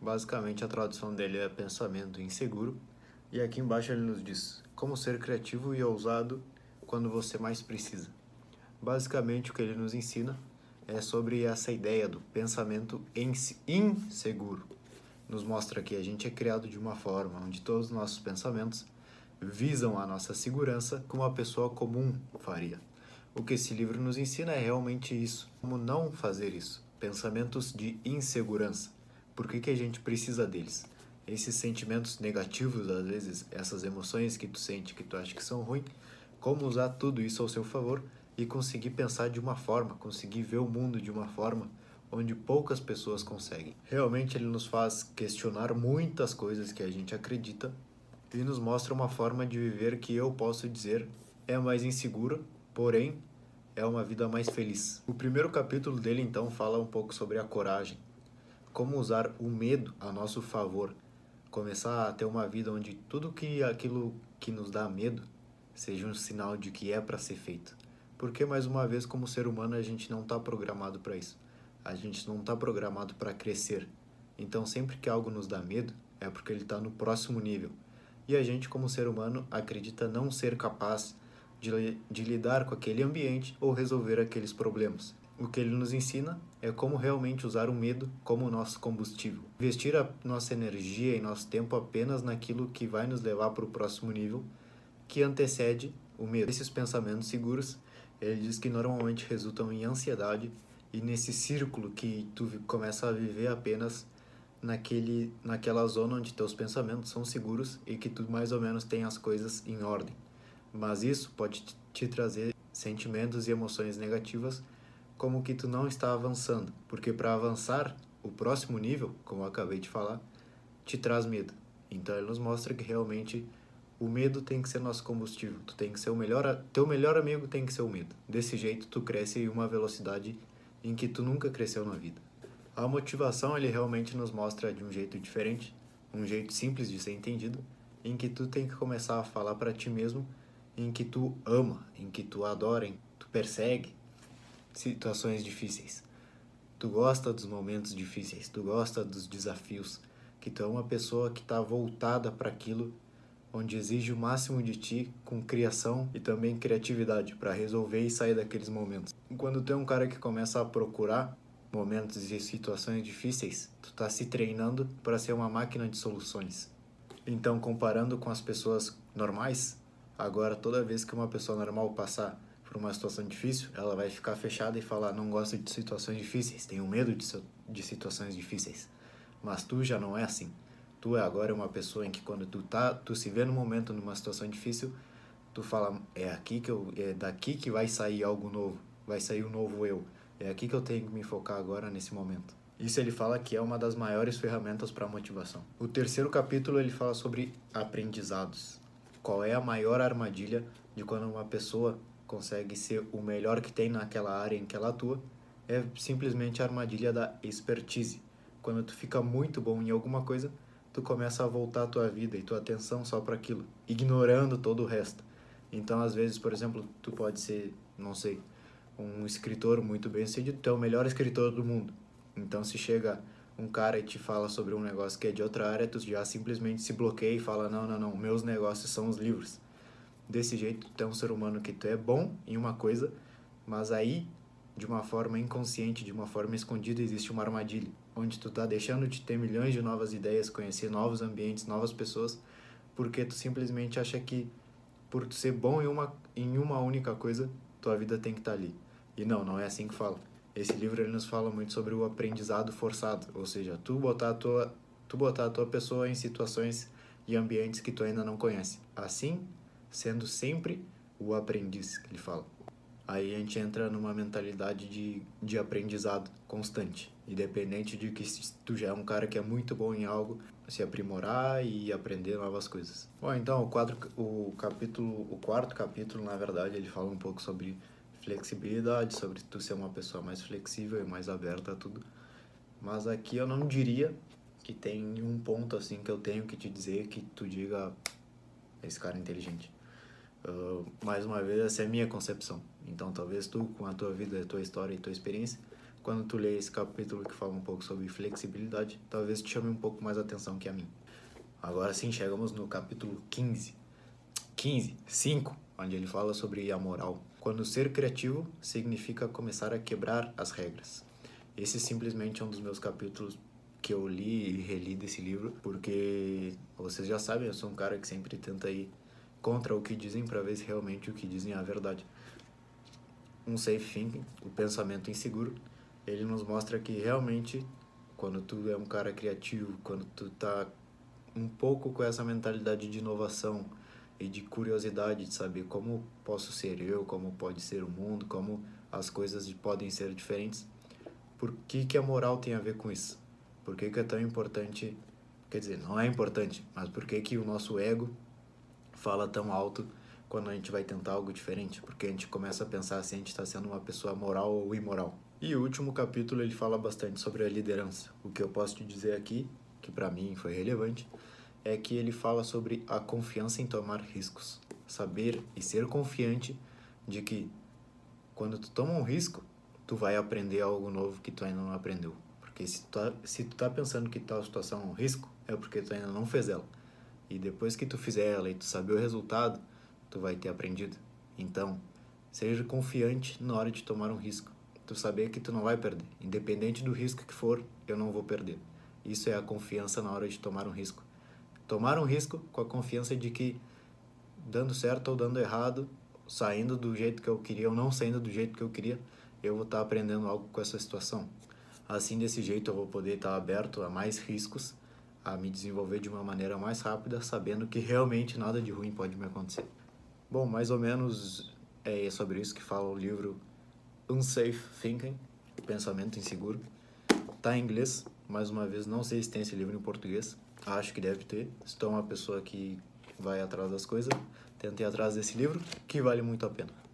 Basicamente, a tradução dele é pensamento inseguro. E aqui embaixo ele nos diz como ser criativo e ousado quando você mais precisa. Basicamente, o que ele nos ensina é sobre essa ideia do pensamento inseguro. Nos mostra que a gente é criado de uma forma onde todos os nossos pensamentos visam a nossa segurança como uma pessoa comum faria. O que esse livro nos ensina é realmente isso, como não fazer isso. Pensamentos de insegurança. Por que, que a gente precisa deles? Esses sentimentos negativos, às vezes, essas emoções que tu sente que tu acha que são ruins, como usar tudo isso ao seu favor e conseguir pensar de uma forma, conseguir ver o mundo de uma forma onde poucas pessoas conseguem. Realmente ele nos faz questionar muitas coisas que a gente acredita e nos mostra uma forma de viver que eu posso dizer é mais insegura, porém é uma vida mais feliz. O primeiro capítulo dele então fala um pouco sobre a coragem, como usar o medo a nosso favor, começar a ter uma vida onde tudo que aquilo que nos dá medo seja um sinal de que é para ser feito. Porque mais uma vez como ser humano a gente não está programado para isso. A gente não está programado para crescer. Então sempre que algo nos dá medo é porque ele está no próximo nível. E a gente como ser humano acredita não ser capaz de, de lidar com aquele ambiente ou resolver aqueles problemas. O que ele nos ensina é como realmente usar o medo como nosso combustível. Investir a nossa energia e nosso tempo apenas naquilo que vai nos levar para o próximo nível, que antecede o medo. Esses pensamentos seguros, ele diz que normalmente resultam em ansiedade e nesse círculo que tu começa a viver apenas naquele, naquela zona onde teus pensamentos são seguros e que tu mais ou menos tem as coisas em ordem mas isso pode te trazer sentimentos e emoções negativas, como que tu não está avançando, porque para avançar o próximo nível, como eu acabei de falar, te traz medo. Então ele nos mostra que realmente o medo tem que ser nosso combustível. Tu tem que ser o melhor, teu melhor amigo tem que ser o medo. Desse jeito tu cresce em uma velocidade em que tu nunca cresceu na vida. A motivação ele realmente nos mostra de um jeito diferente, um jeito simples de ser entendido, em que tu tem que começar a falar para ti mesmo em que tu ama, em que tu adora, em que tu persegue situações difíceis. Tu gosta dos momentos difíceis, tu gosta dos desafios, que tu é uma pessoa que está voltada para aquilo onde exige o máximo de ti com criação e também criatividade para resolver e sair daqueles momentos. Quando tu é um cara que começa a procurar momentos e situações difíceis, tu está se treinando para ser uma máquina de soluções. Então, comparando com as pessoas normais, Agora, toda vez que uma pessoa normal passar por uma situação difícil, ela vai ficar fechada e falar: não gosto de situações difíceis, tenho medo de, de situações difíceis. Mas tu já não é assim. Tu é agora uma pessoa em que quando tu tá, tu se vê no momento numa situação difícil, tu fala: é aqui que eu, é daqui que vai sair algo novo, vai sair um novo eu. É aqui que eu tenho que me focar agora nesse momento. Isso ele fala que é uma das maiores ferramentas para motivação. O terceiro capítulo ele fala sobre aprendizados qual é a maior armadilha de quando uma pessoa consegue ser o melhor que tem naquela área em que ela atua, é simplesmente a armadilha da expertise. Quando tu fica muito bom em alguma coisa, tu começa a voltar a tua vida e tua atenção só para aquilo, ignorando todo o resto. Então, às vezes, por exemplo, tu pode ser, não sei, um escritor muito bem sucedido, tu é o melhor escritor do mundo. Então, se chega um cara e te fala sobre um negócio que é de outra área, tu já simplesmente se bloqueia e fala: não, não, não, meus negócios são os livros. Desse jeito, tu é um ser humano que tu é bom em uma coisa, mas aí, de uma forma inconsciente, de uma forma escondida, existe uma armadilha, onde tu tá deixando de ter milhões de novas ideias, conhecer novos ambientes, novas pessoas, porque tu simplesmente acha que por tu ser bom em uma, em uma única coisa, tua vida tem que estar tá ali. E não, não é assim que fala. Esse livro ele nos fala muito sobre o aprendizado forçado, ou seja, tu botar a tua, tu botar a tua pessoa em situações e ambientes que tu ainda não conhece. Assim, sendo sempre o aprendiz, que ele fala. Aí a gente entra numa mentalidade de, de aprendizado constante, independente de que tu já é um cara que é muito bom em algo, se aprimorar e aprender novas coisas. Bom, então o quadro, o capítulo, o quarto capítulo, na verdade, ele fala um pouco sobre flexibilidade, sobre tu ser uma pessoa mais flexível e mais aberta a tudo. Mas aqui eu não diria que tem um ponto assim que eu tenho que te dizer que tu diga esse cara é inteligente. Uh, mais uma vez, essa é a minha concepção. Então, talvez tu, com a tua vida, a tua história e tua experiência, quando tu lê esse capítulo que fala um pouco sobre flexibilidade, talvez te chame um pouco mais a atenção que a mim. Agora sim, chegamos no capítulo 15. 15, 5, onde ele fala sobre a moral. Quando ser criativo significa começar a quebrar as regras. Esse simplesmente é um dos meus capítulos que eu li e reli desse livro, porque vocês já sabem, eu sou um cara que sempre tenta ir contra o que dizem para ver se realmente o que dizem é a verdade. Um safe thinking, o pensamento inseguro, ele nos mostra que realmente quando tu é um cara criativo, quando tu tá um pouco com essa mentalidade de inovação e de curiosidade de saber como posso ser eu, como pode ser o mundo, como as coisas podem ser diferentes. Por que, que a moral tem a ver com isso? Por que, que é tão importante? Quer dizer, não é importante, mas por que, que o nosso ego fala tão alto quando a gente vai tentar algo diferente? Porque a gente começa a pensar se a gente está sendo uma pessoa moral ou imoral. E o último capítulo ele fala bastante sobre a liderança. O que eu posso te dizer aqui, que para mim foi relevante, é que ele fala sobre a confiança em tomar riscos. Saber e ser confiante de que quando tu toma um risco, tu vai aprender algo novo que tu ainda não aprendeu. Porque se tu tá, se tu tá pensando que tal situação é um risco, é porque tu ainda não fez ela. E depois que tu fizer ela e tu saber o resultado, tu vai ter aprendido. Então, seja confiante na hora de tomar um risco tu saber que tu não vai perder. Independente do risco que for, eu não vou perder. Isso é a confiança na hora de tomar um risco. Tomar um risco com a confiança de que, dando certo ou dando errado, saindo do jeito que eu queria ou não saindo do jeito que eu queria, eu vou estar aprendendo algo com essa situação. Assim, desse jeito, eu vou poder estar aberto a mais riscos, a me desenvolver de uma maneira mais rápida, sabendo que realmente nada de ruim pode me acontecer. Bom, mais ou menos é sobre isso que fala o livro Unsafe Thinking, Pensamento Inseguro. Tá em inglês, mais uma vez, não sei se tem esse livro em português. Acho que deve ter. Estou uma pessoa que vai atrás das coisas. Tentei atrás desse livro, que vale muito a pena.